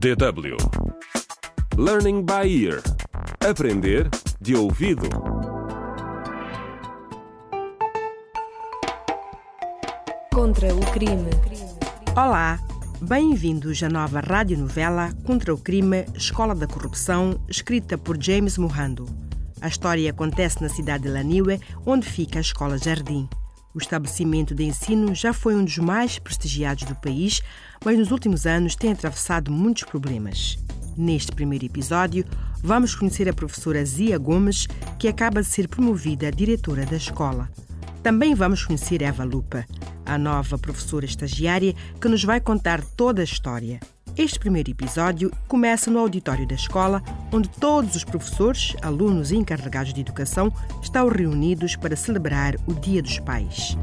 DW Learning by Ear Aprender de ouvido. Contra o crime. Olá, bem-vindos à nova radionovela Contra o Crime Escola da Corrupção, escrita por James Mohando. A história acontece na cidade de Laniwe, onde fica a Escola Jardim. O estabelecimento de ensino já foi um dos mais prestigiados do país, mas nos últimos anos tem atravessado muitos problemas. Neste primeiro episódio, vamos conhecer a professora Zia Gomes, que acaba de ser promovida diretora da escola. Também vamos conhecer Eva Lupa, a nova professora estagiária que nos vai contar toda a história. Este primeiro episódio começa no auditório da escola, onde todos os professores, alunos e encarregados de educação estão reunidos para celebrar o Dia dos Pais.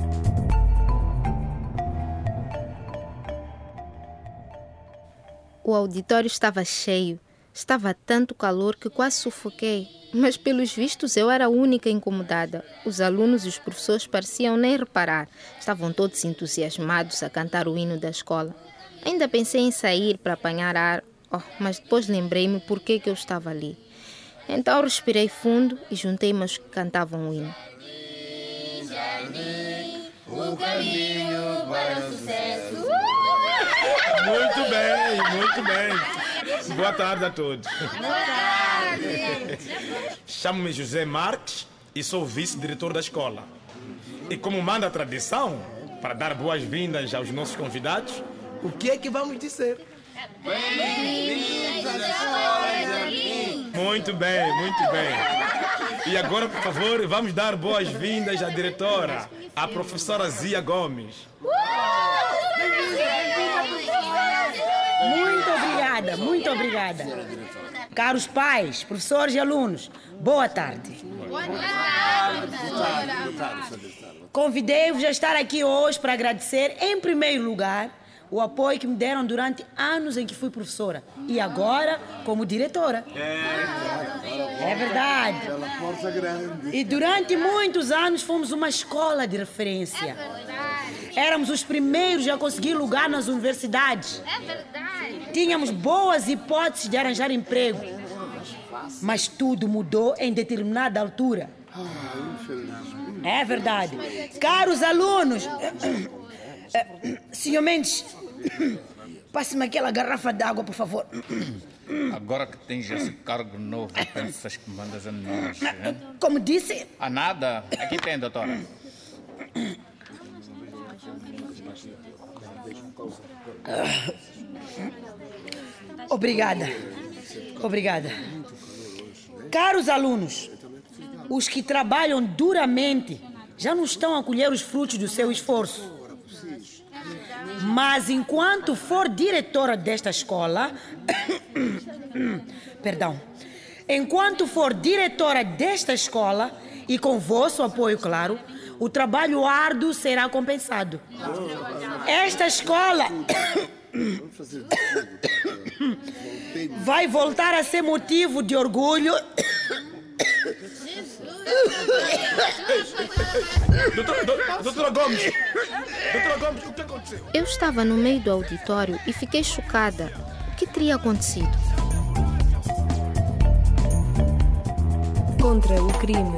O auditório estava cheio. Estava tanto calor que quase sufoquei. Mas, pelos vistos, eu era a única incomodada. Os alunos e os professores pareciam nem reparar. Estavam todos entusiasmados a cantar o hino da escola. Ainda pensei em sair para apanhar ar, oh, mas depois lembrei-me por que eu estava ali. Então respirei fundo e juntei-me aos que cantavam o hino. O caminho para o sucesso. Muito bem, muito bem. Boa tarde a todos. Boa tarde. Chamo-me José Marques e sou vice-diretor da escola. E como manda a tradição, para dar boas-vindas aos nossos convidados, o que é que vamos dizer? Bem-vindos à escola Jardim. Muito bem, muito bem. E agora, por favor, vamos dar boas-vindas à diretora, a professora Zia Gomes. Muito obrigada, muito obrigada. Caros pais, professores e alunos, boa tarde. Boa tarde. Convidei-vos a estar aqui hoje para agradecer, em primeiro lugar, o apoio que me deram durante anos em que fui professora e agora como diretora. É verdade. E durante muitos anos fomos uma escola de referência. Éramos os primeiros a conseguir lugar nas universidades. É verdade. Tínhamos boas hipóteses de arranjar emprego. Mas tudo mudou em determinada altura. É verdade. Caros alunos, senhor Mendes, passe-me aquela garrafa d'água, por favor. Agora que tens esse cargo novo, pensas que mandas a nós, hein? Como disse, Ah, nada. Aqui tem, doutora. Obrigada. Obrigada. Caros alunos, os que trabalham duramente já não estão a colher os frutos do seu esforço. Mas enquanto for diretora desta escola, perdão, enquanto for diretora desta escola e com vosso apoio, claro, o trabalho árduo será compensado. Esta escola vai voltar a ser motivo de orgulho. Doutora, do- doutora Gomes! Doutora Gomes, o que aconteceu? Eu estava no meio do auditório e fiquei chocada. O que teria acontecido? Contra o crime.